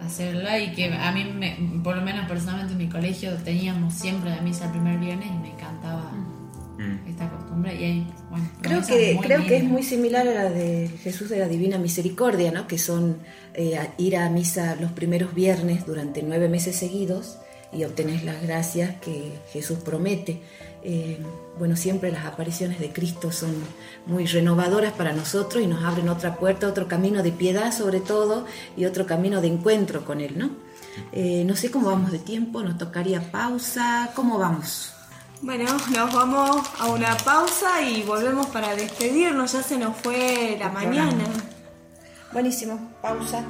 hacerla y que a mí, me- por lo menos personalmente en mi colegio teníamos siempre la misa el primer viernes y me encantaba Mm. Esta costumbre y hay, bueno, Creo que, creo que es muy similar a la de Jesús de la Divina Misericordia, ¿no? que son eh, ir a misa los primeros viernes durante nueve meses seguidos y obtenés las gracias que Jesús promete. Eh, bueno, siempre las apariciones de Cristo son muy renovadoras para nosotros y nos abren otra puerta, otro camino de piedad sobre todo y otro camino de encuentro con Él, ¿no? Eh, no sé cómo vamos de tiempo, nos tocaría pausa, ¿cómo vamos? Bueno, nos vamos a una pausa y volvemos para despedirnos. Ya se nos fue la mañana. Buenísimo, pausa.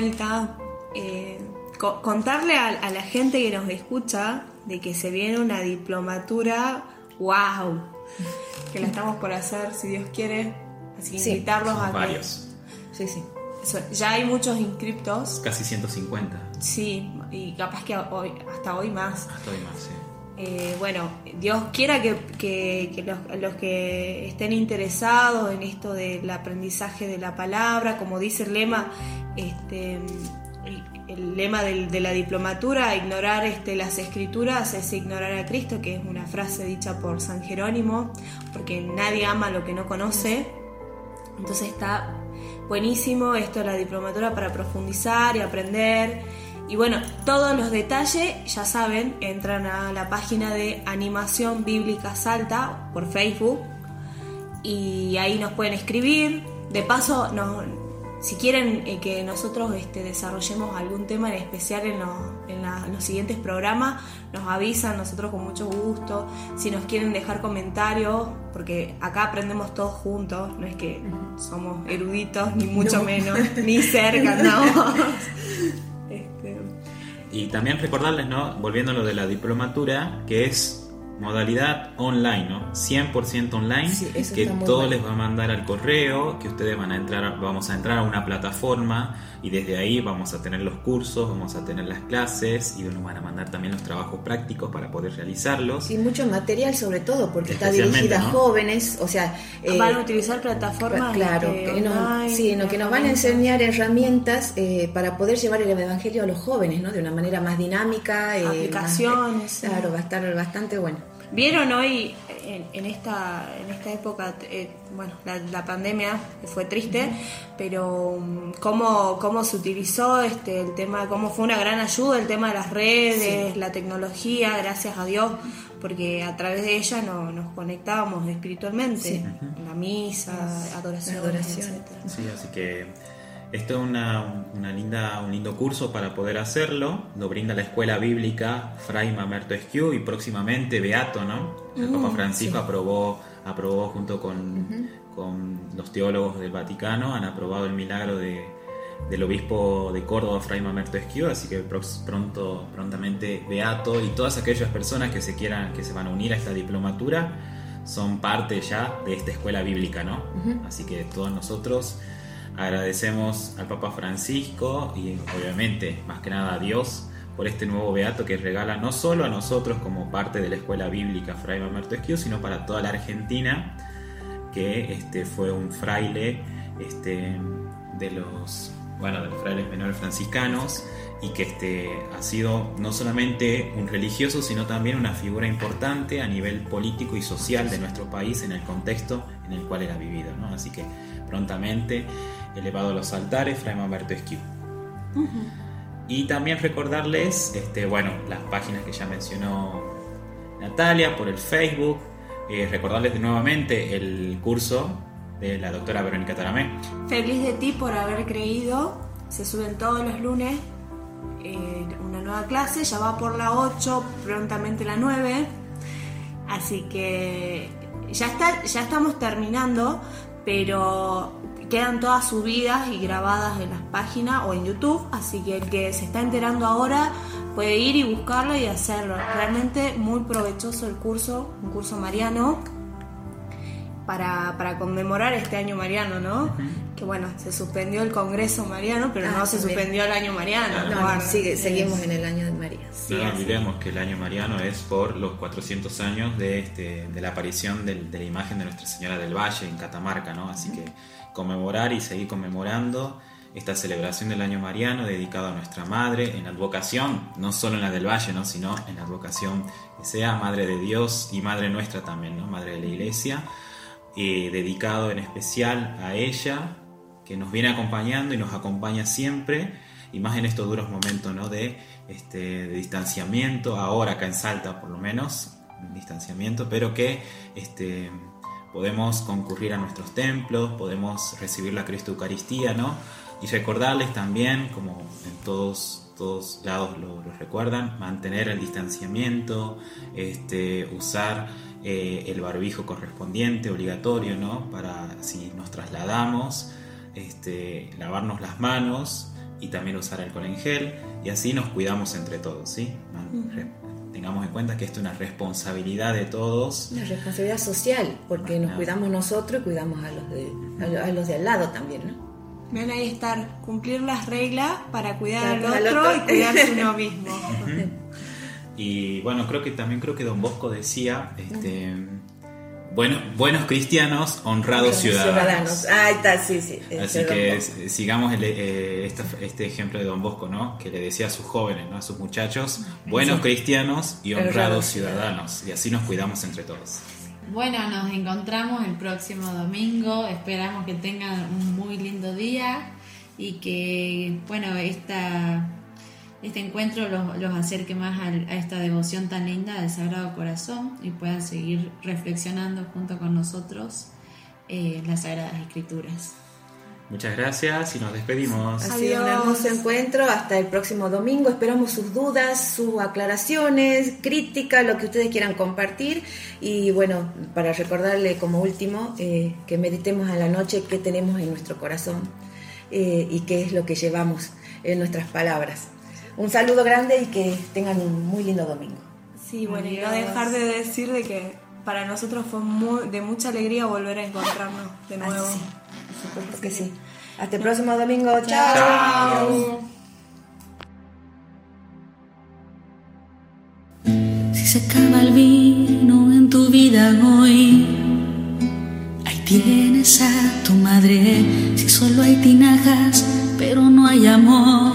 Vuelta. Eh, co- contarle a, a la gente que nos escucha de que se viene una diplomatura, wow, que la estamos por hacer, si Dios quiere. Así que Sí, invitarlos a que- varios, Sí, sí. eso, ya hay muchos inscriptos, casi 150. sí, y capaz que hoy, hasta hoy más. Hasta hoy más, sí. Eh, bueno, Dios quiera que, que- que los, los que estén interesados en esto del aprendizaje de la palabra, como dice el lema, este, el, lema del- de la diplomatura, ignorar este, las escrituras es ignorar a Cristo, que es una frase dicha por San Jerónimo, porque nadie ama lo que no conoce. Entonces está buenísimo esto de la diplomatura para profundizar y aprender. Y bueno, todos los detalles, ya saben, entran a la página de Animación Bíblica Salta por Facebook y ahí nos pueden escribir. De paso, nos- si quieren eh, que nosotros este, desarrollemos algún tema en especial en, los, en la- en los siguientes programas, nos avisan, nosotros con mucho gusto. Si nos quieren dejar comentarios, porque acá aprendemos todos juntos, no es que somos eruditos, ni mucho menos, ni cerca, no. Este, Y también recordarles, ¿no? Volviendo a lo de la diplomatura, que es modalidad online, ¿no? 100% online, Sí, eso que todo bueno. les va a mandar al correo, que ustedes van a entrar, vamos a entrar a una plataforma y desde ahí vamos a tener los cursos, vamos a tener las clases y nos van a mandar también los trabajos prácticos para poder realizarlos. Sí, mucho material sobre todo, porque está dirigida a ¿no? jóvenes, o sea... eh, van a utilizar plataformas Claro, que nos, sí, no, que nos van a enseñar herramientas eh, para poder llevar el Evangelio a los jóvenes, ¿no? De una manera más dinámica. eh, Aplicaciones, más- claro, va a estar bastante bueno. Vieron hoy en, en esta en esta época, eh, bueno, la, la pandemia fue triste, pero mm, cómo, cómo se utilizó este el tema, cómo fue una gran ayuda el tema de las redes, la tecnología, gracias a Dios, porque a través de ella no- nos conectábamos espiritualmente, Sí. la misa, adoración. Sí, así que esto es una, una linda, un lindo curso para poder hacerlo. Lo brinda la Escuela Bíblica Fray Mamerto Esquiu y próximamente Beato, ¿no? El Papa Francisco aprobó, aprobó junto con, con los teólogos del Vaticano, han aprobado el milagro de, del obispo de Córdoba, Fray Mamerto Esquiu, así que pronto, prontamente Beato y todas aquellas personas que se quieran, que se van a unir a esta diplomatura son parte ya de esta escuela bíblica, ¿no? Así que todos nosotros agradecemos al Papa Francisco y obviamente más que nada a Dios por este nuevo beato que regala no solo a nosotros como parte de la escuela bíblica Fray Mamerto Esquiu, sino para toda la Argentina, que este, fue un fraile este, de los, bueno, de los frailes menores franciscanos y que este, ha sido no solamente un religioso, sino también una figura importante a nivel político y social de nuestro país en el contexto en el cual era vivido. ¿no? Así que prontamente elevado a los altares, Fray Humberto Esquiu. Y también recordarles, este, bueno, las páginas que ya mencionó Natalia por el Facebook, eh, recordarles nuevamente el curso de la doctora Verónica Taramé. Feliz de ti por haber creído. Se suben todos los lunes eh, una nueva clase, ya va por la 8, prontamente la 9. Así que ya, está, ya estamos terminando, pero quedan todas subidas y grabadas en las páginas o en YouTube, así que el que se está enterando ahora puede ir y buscarlo y hacerlo. Realmente muy provechoso el curso, un curso mariano para, para conmemorar este año mariano, ¿no? Que bueno, se suspendió el Congreso mariano, pero Ah, no se también. suspendió el año mariano. No, no, Bueno, sigue- es- seguimos en el año de María. Sí, no olvidemos que el año mariano es por los 400 años de, este, de la aparición del- de la imagen de Nuestra Señora del Valle en Catamarca, ¿no? Así que conmemorar y seguir conmemorando esta celebración del año mariano dedicado a nuestra Madre en advocación, no solo en la del Valle, ¿no? sino en advocación que sea Madre de Dios y Madre nuestra también, ¿no? Madre de la Iglesia, eh, dedicado en especial a ella, que nos viene acompañando y nos acompaña siempre, y más en estos duros momentos ¿no? de, este, de distanciamiento, ahora acá en Salta por lo menos, distanciamiento, pero que este, podemos concurrir a nuestros templos, podemos recibir la Cristo Eucaristía, ¿no? Y recordarles también, como en todos, todos lados lo, lo recuerdan, mantener el distanciamiento, este, usar eh, el barbijo correspondiente, obligatorio, ¿no? Para si nos trasladamos, este, lavarnos las manos y también usar alcohol en gel y así nos cuidamos entre todos, ¿sí? Man- Tengamos en cuenta que esto es una responsabilidad de todos. Una responsabilidad social, porque nos cuidamos nosotros y cuidamos a los de, a lo- a los de al lado también, ¿no? Ven ahí estar, cumplir las reglas para cuidar Claro, al al otro, otro. y cuidarse uno mismo. Y bueno, creo que también creo que Don Bosco decía, este, bueno, buenos cristianos, honrados ciudadanos. Ah, ahí está, sí, sí. Así que sigamos el- eh, este ejemplo de Don Bosco, ¿no? Que le decía a sus jóvenes, ¿no? A sus muchachos, buenos cristianos y honrados Honrados ciudadanos. Y así nos cuidamos entre todos. Bueno, nos encontramos el próximo domingo. Esperamos que tengan un muy lindo día y que, bueno, esta, este encuentro los, los acerque más al- a esta devoción tan linda del Sagrado Corazón y puedan seguir reflexionando junto con nosotros eh, las Sagradas Escrituras. Muchas gracias y nos despedimos. Ha sido un hermoso encuentro. Hasta el próximo domingo. Esperamos sus dudas, sus aclaraciones, críticas, lo que ustedes quieran compartir. Y bueno, para recordarle como último eh, que meditemos a la noche qué tenemos en nuestro corazón eh, y qué es lo que llevamos en nuestras palabras. Un saludo grande y que tengan un muy lindo domingo. Sí, bueno, y no dejar de decir de que para nosotros fue muy- de mucha alegría volver a encontrarnos de nuevo. sí, por supuesto que sí. Hasta el próximo domingo. Chao. Chao. Si se acaba el vino en tu vida hoy, ahí tienes a tu madre. Si solo hay tinajas, pero no hay amor,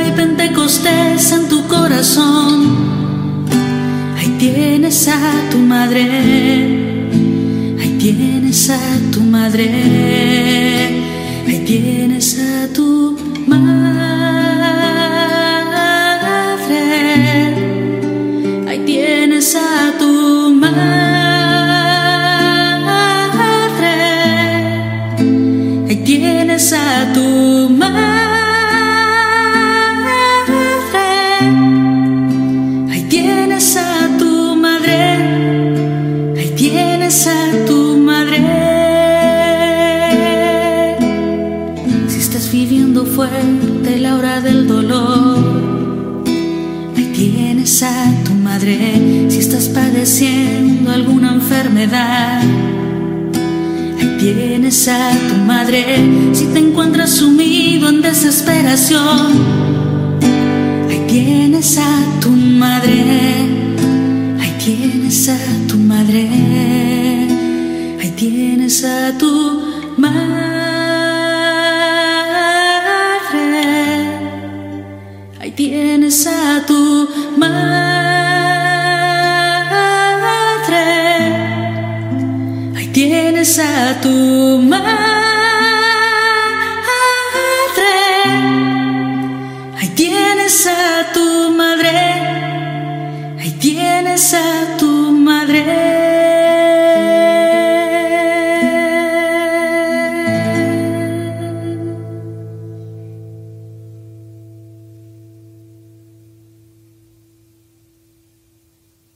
Pentecostés en tu corazón, ahí tienes a tu madre. Ahí tienes a tu madre, ahí estás padeciendo alguna enfermedad, ahí tienes a tu madre. Si te encuentras sumido en desesperación, ahí tienes a tu madre. Ahí tienes a tu madre. Ahí tienes a tu madre. Ahí tienes a tu tienes a tu